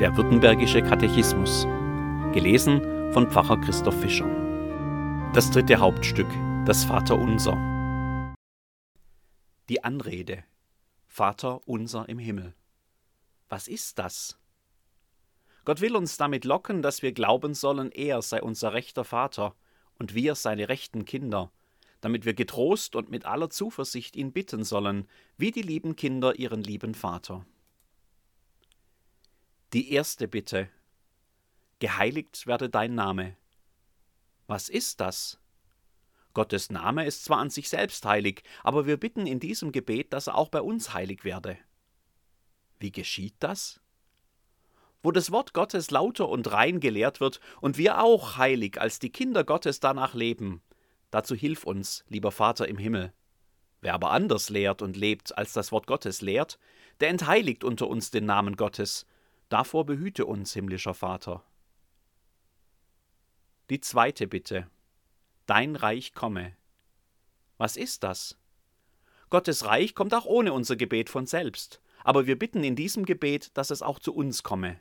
Der Württembergische Katechismus. Gelesen von Pfarrer Christoph Fischer. Das dritte Hauptstück, das Vaterunser. Die Anrede. Vater unser im Himmel. Was ist das? Gott will uns damit locken, dass wir glauben sollen, er sei unser rechter Vater und wir seine rechten Kinder, damit wir getrost und mit aller Zuversicht ihn bitten sollen, wie die lieben Kinder ihren lieben Vater. Die erste Bitte. Geheiligt werde dein Name. Was ist das? Gottes Name ist zwar an sich selbst heilig, aber wir bitten in diesem Gebet, dass er auch bei uns heilig werde. Wie geschieht das? Wo das Wort Gottes lauter und rein gelehrt wird und wir auch heilig als die Kinder Gottes danach leben, Dazu hilf uns, lieber Vater im Himmel. Wer aber anders lehrt und lebt, als das Wort Gottes lehrt, der entheiligt unter uns den Namen Gottes. Davor behüte uns, himmlischer Vater. Die zweite Bitte. Dein Reich komme. Was ist das? Gottes Reich kommt auch ohne unser Gebet von selbst, aber wir bitten in diesem Gebet, dass es auch zu uns komme.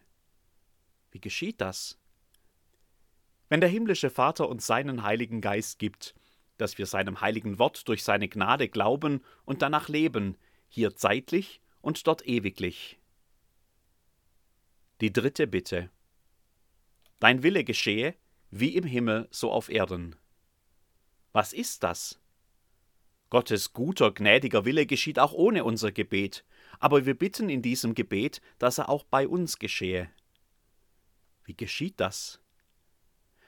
Wie geschieht das? Wenn der himmlische Vater uns seinen Heiligen Geist gibt, dass wir seinem heiligen Wort durch seine Gnade glauben und danach leben, hier zeitlich und dort ewiglich. Die dritte Bitte. Dein Wille geschehe, wie im Himmel, so auf Erden. Was ist das? Gottes guter, gnädiger Wille geschieht auch ohne unser Gebet, aber wir bitten in diesem Gebet, dass er auch bei uns geschehe. Wie geschieht das?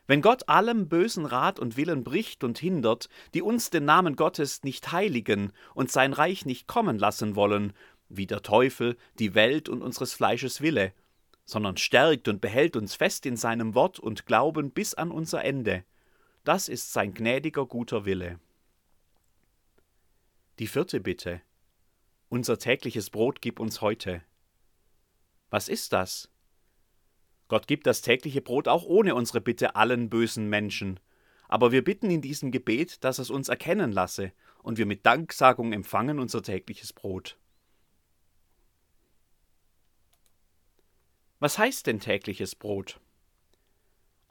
Wenn Gott allem bösen Rat und Willen bricht und hindert, die uns den Namen Gottes nicht heiligen und sein Reich nicht kommen lassen wollen, wie der Teufel, die Welt und unseres Fleisches Wille, sondern stärkt und behält uns fest in seinem Wort und Glauben bis an unser Ende. Das ist sein gnädiger guter Wille. Die vierte Bitte. Unser tägliches Brot gib uns heute. Was ist das? Gott gibt das tägliche Brot auch ohne unsere Bitte allen bösen Menschen. Aber wir bitten in diesem Gebet, dass es uns erkennen lasse und wir mit Danksagung empfangen unser tägliches Brot. Was heißt denn tägliches Brot?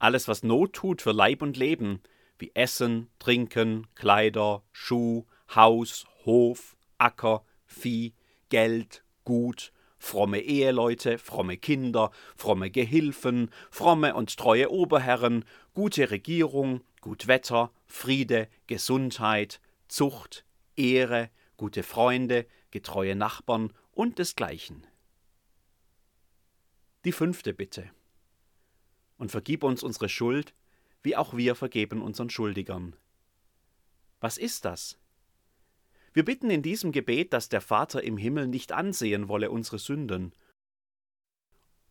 Alles, was Not tut für Leib und Leben, wie Essen, Trinken, Kleider, Schuh, Haus, Hof, Acker, Vieh, Geld, Gut, fromme Eheleute, fromme Kinder, fromme Gehilfen, fromme und treue Oberherren, gute Regierung, gut Wetter, Friede, Gesundheit, Zucht, Ehre, gute Freunde, getreue Nachbarn und desgleichen. Die fünfte Bitte. Und vergib uns unsere Schuld, wie auch wir vergeben unseren Schuldigern. Was ist das? Wir bitten in diesem Gebet, dass der Vater im Himmel nicht ansehen wolle unsere Sünden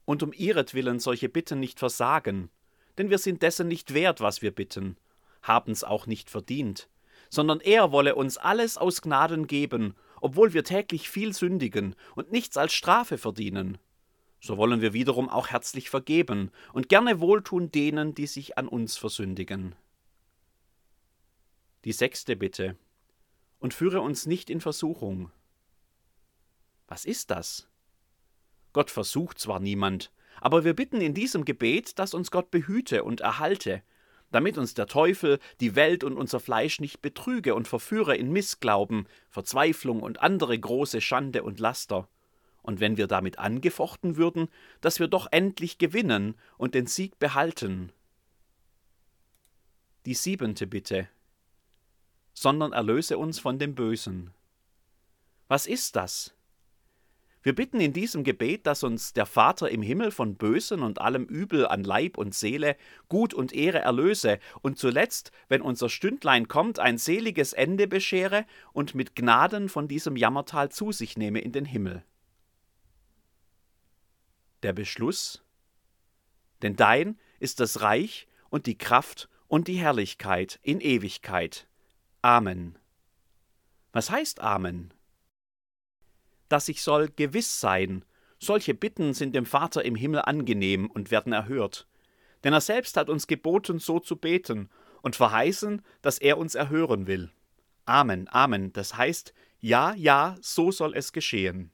und um ihretwillen solche Bitten nicht versagen, denn wir sind dessen nicht wert, was wir bitten, haben's auch nicht verdient, sondern er wolle uns alles aus Gnaden geben, obwohl wir täglich viel sündigen und nichts als Strafe verdienen. So wollen wir wiederum auch herzlich vergeben und gerne wohltun denen, die sich an uns versündigen. Die sechste Bitte und führe uns nicht in Versuchung. Was ist das? Gott versucht zwar niemand, aber wir bitten in diesem Gebet, dass uns Gott behüte und erhalte, damit uns der Teufel, die Welt und unser Fleisch nicht betrüge und verführe in Missglauben, Verzweiflung und andere große Schande und Laster. Und wenn wir damit angefochten würden, dass wir doch endlich gewinnen und den Sieg behalten. Die siebente Bitte sondern erlöse uns von dem Bösen. Was ist das? Wir bitten in diesem Gebet, dass uns der Vater im Himmel von Bösen und allem Übel an Leib und Seele, Gut und Ehre erlöse und zuletzt, wenn unser Stündlein kommt, ein seliges Ende beschere und mit Gnaden von diesem Jammertal zu sich nehme in den Himmel. Der Beschluss? Denn dein ist das Reich und die Kraft und die Herrlichkeit in Ewigkeit. Amen. Was heißt Amen? Dass ich soll gewiss sein, solche Bitten sind dem Vater im Himmel angenehm und werden erhört. Denn er selbst hat uns geboten, so zu beten und verheißen, dass er uns erhören will. Amen, Amen, das heißt, ja, ja, so soll es geschehen.